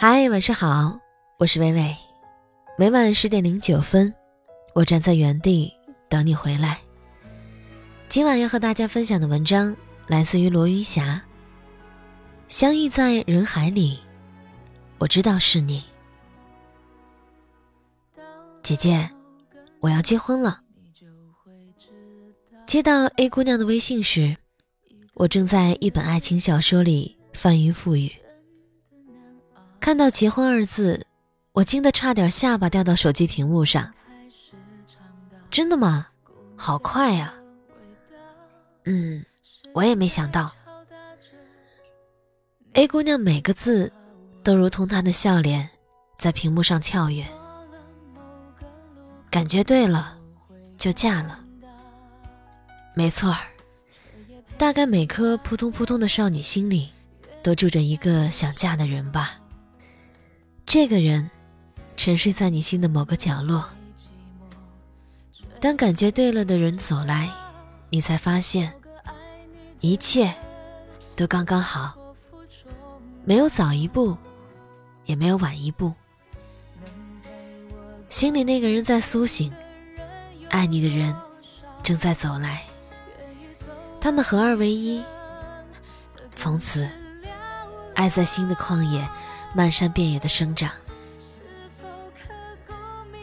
嗨，晚上好，我是微微。每晚十点零九分，我站在原地等你回来。今晚要和大家分享的文章来自于罗云霞。相遇在人海里，我知道是你，姐姐，我要结婚了。接到 A 姑娘的微信时，我正在一本爱情小说里翻云覆雨。看到“结婚”二字，我惊得差点下巴掉到手机屏幕上。真的吗？好快呀！嗯，我也没想到。A 姑娘每个字都如同她的笑脸，在屏幕上跳跃。感觉对了，就嫁了。没错儿，大概每颗扑通扑通的少女心里，都住着一个想嫁的人吧。这个人，沉睡在你心的某个角落。当感觉对了的人走来，你才发现，一切都刚刚好，没有早一步，也没有晚一步。心里那个人在苏醒，爱你的人正在走来，他们合二为一，从此，爱在心的旷野。漫山遍野的生长。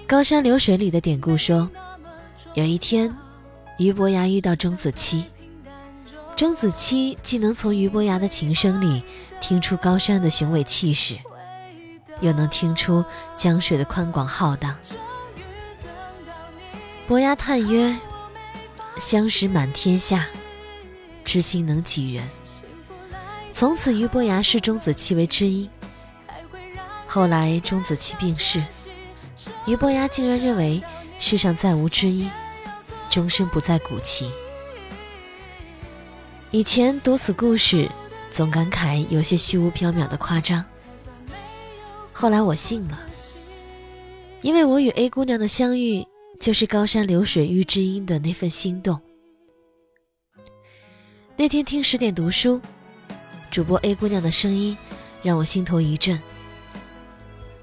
高山流水里的典故说，有一天，俞伯牙遇到钟子期，钟子期既能从俞伯牙的琴声里听出高山的雄伟气势，又能听出江水的宽广浩荡。伯牙叹曰：“相识满天下，知心能几人？”从此，俞伯牙视钟子期为知音。后来，钟子期病逝，俞伯牙竟然认为世上再无知音，终身不再鼓琴。以前读此故事，总感慨有些虚无缥缈的夸张。后来我信了，因为我与 A 姑娘的相遇，就是高山流水遇知音的那份心动。那天听十点读书，主播 A 姑娘的声音，让我心头一震。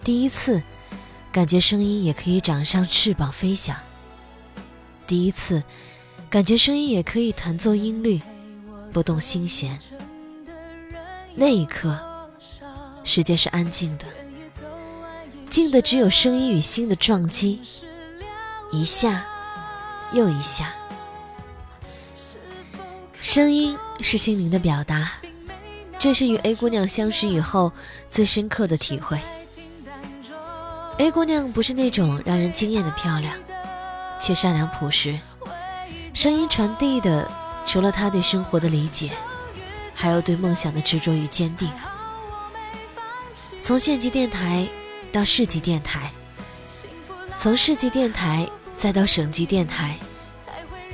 第一次，感觉声音也可以长上翅膀飞翔。第一次，感觉声音也可以弹奏音律，拨动心弦。那一刻，世界是安静的，静的只有声音与心的撞击，一下又一下。声音是心灵的表达，这是与 A 姑娘相识以后最深刻的体会。A 姑娘不是那种让人惊艳的漂亮，却善良朴实。声音传递的，除了她对生活的理解，还有对梦想的执着与坚定。从县级电台到市级电台，从市级电台再到省级电台，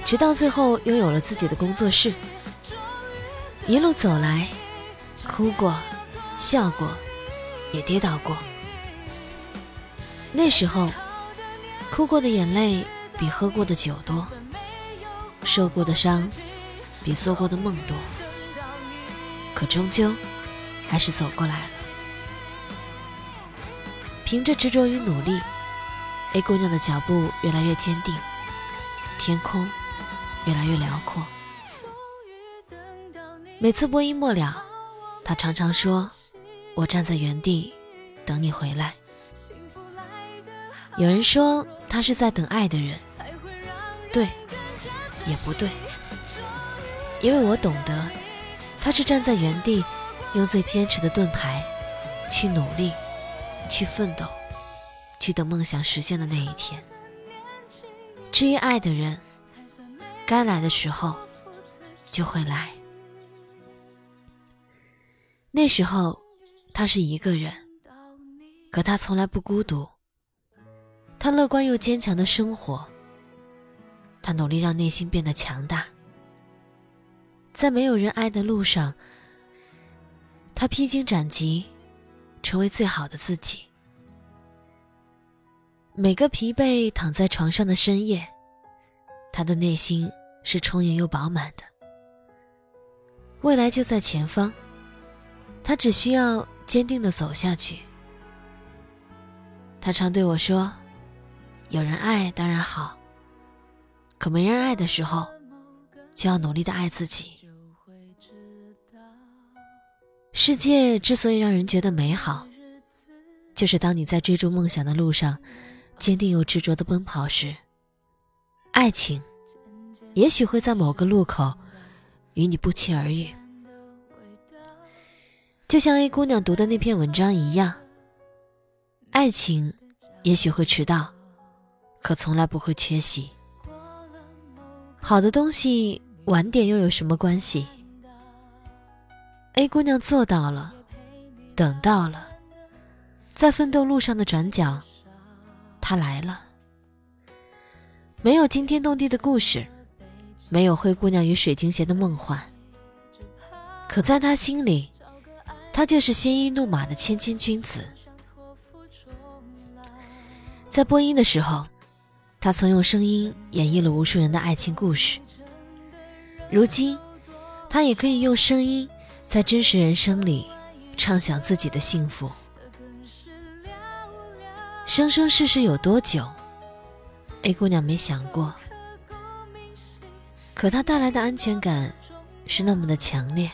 直到最后拥有了自己的工作室。一路走来，哭过，笑过，也跌倒过。那时候，哭过的眼泪比喝过的酒多，受过的伤比做过的梦多。可终究还是走过来了。凭着执着与努力，A 姑娘的脚步越来越坚定，天空越来越辽阔。每次播音末了，她常常说：“我站在原地，等你回来。”有人说他是在等爱的人，对，也不对，因为我懂得，他是站在原地，用最坚持的盾牌，去努力，去奋斗，去等梦想实现的那一天。至于爱的人，该来的时候就会来。那时候他是一个人，可他从来不孤独。他乐观又坚强的生活，他努力让内心变得强大，在没有人爱的路上，他披荆斩棘，成为最好的自己。每个疲惫躺在床上的深夜，他的内心是充盈又饱满的。未来就在前方，他只需要坚定的走下去，他常对我说：“有人爱当然好，可没人爱的时候，就要努力的爱自己。”世界之所以让人觉得美好，就是当你在追逐梦想的路上，坚定又执着的奔跑时，爱情也许会在某个路口与你不期而遇。就像 A 姑娘读的那篇文章一样，爱情也许会迟到，可从来不会缺席。好的东西晚点又有什么关系？A 姑娘做到了，等到了，在奋斗路上的转角，她来了。没有惊天动地的故事，没有灰姑娘与水晶鞋的梦幻，可在他心里。他就是鲜衣怒马的谦谦君子。在播音的时候，他曾用声音演绎了无数人的爱情故事。如今，他也可以用声音在真实人生里畅想自己的幸福。生生世世有多久？A 姑娘没想过。可他带来的安全感是那么的强烈。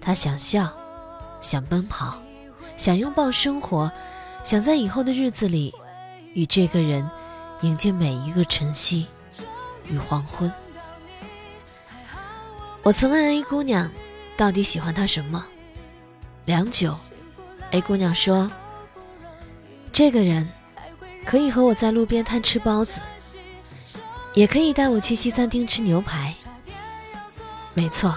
他想笑，想奔跑，想拥抱生活，想在以后的日子里，与这个人迎接每一个晨曦与黄昏。我曾问 A 姑娘，到底喜欢他什么？良久，A 姑娘说：“这个人可以和我在路边摊吃包子，也可以带我去西餐厅吃牛排。”没错。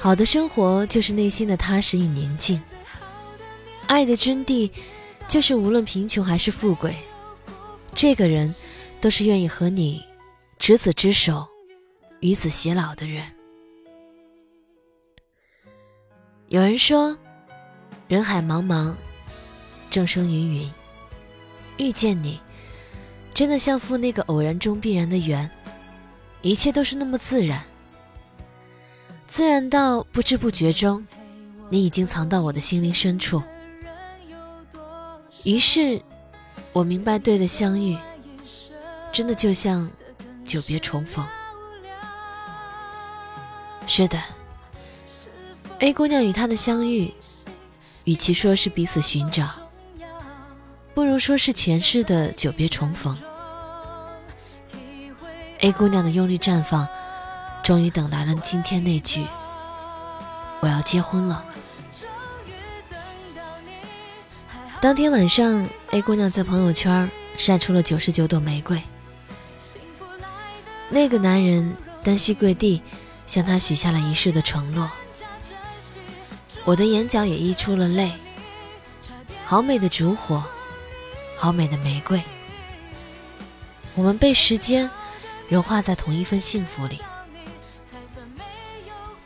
好的生活就是内心的踏实与宁静。爱的真谛，就是无论贫穷还是富贵，这个人都是愿意和你执子之手，与子偕老的人。有人说，人海茫茫，众生芸芸，遇见你，真的像赴那个偶然中必然的缘，一切都是那么自然。自然到不知不觉中，你已经藏到我的心灵深处。于是，我明白，对的相遇，真的就像久别重逢。是的，A 姑娘与他的相遇，与其说是彼此寻找，不如说是前世的久别重逢。A 姑娘的用力绽放。终于等来了今天那句“我要结婚了”。当天晚上，A 姑娘在朋友圈晒出了九十九朵玫瑰。那个男人单膝跪地，向她许下了一世的承诺。我的眼角也溢出了泪。好美的烛火，好美的玫瑰。我们被时间融化在同一份幸福里。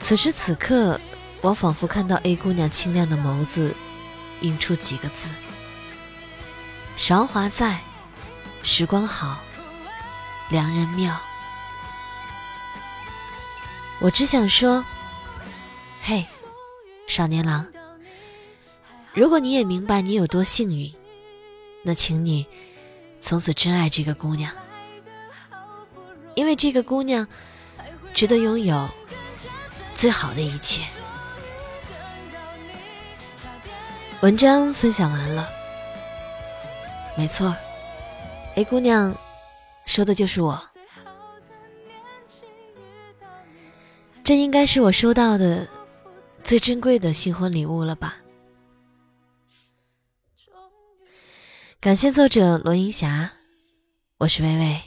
此时此刻，我仿佛看到 A 姑娘清亮的眸子，映出几个字：韶华在，时光好，良人妙。我只想说，嘿，少年郎，如果你也明白你有多幸运，那请你从此真爱这个姑娘，因为这个姑娘值得拥有。最好的一切。文章分享完了，没错，A 姑娘说的就是我。这应该是我收到的最珍贵的新婚礼物了吧？感谢作者罗银霞，我是微微，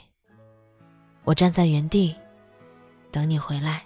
我站在原地等你回来。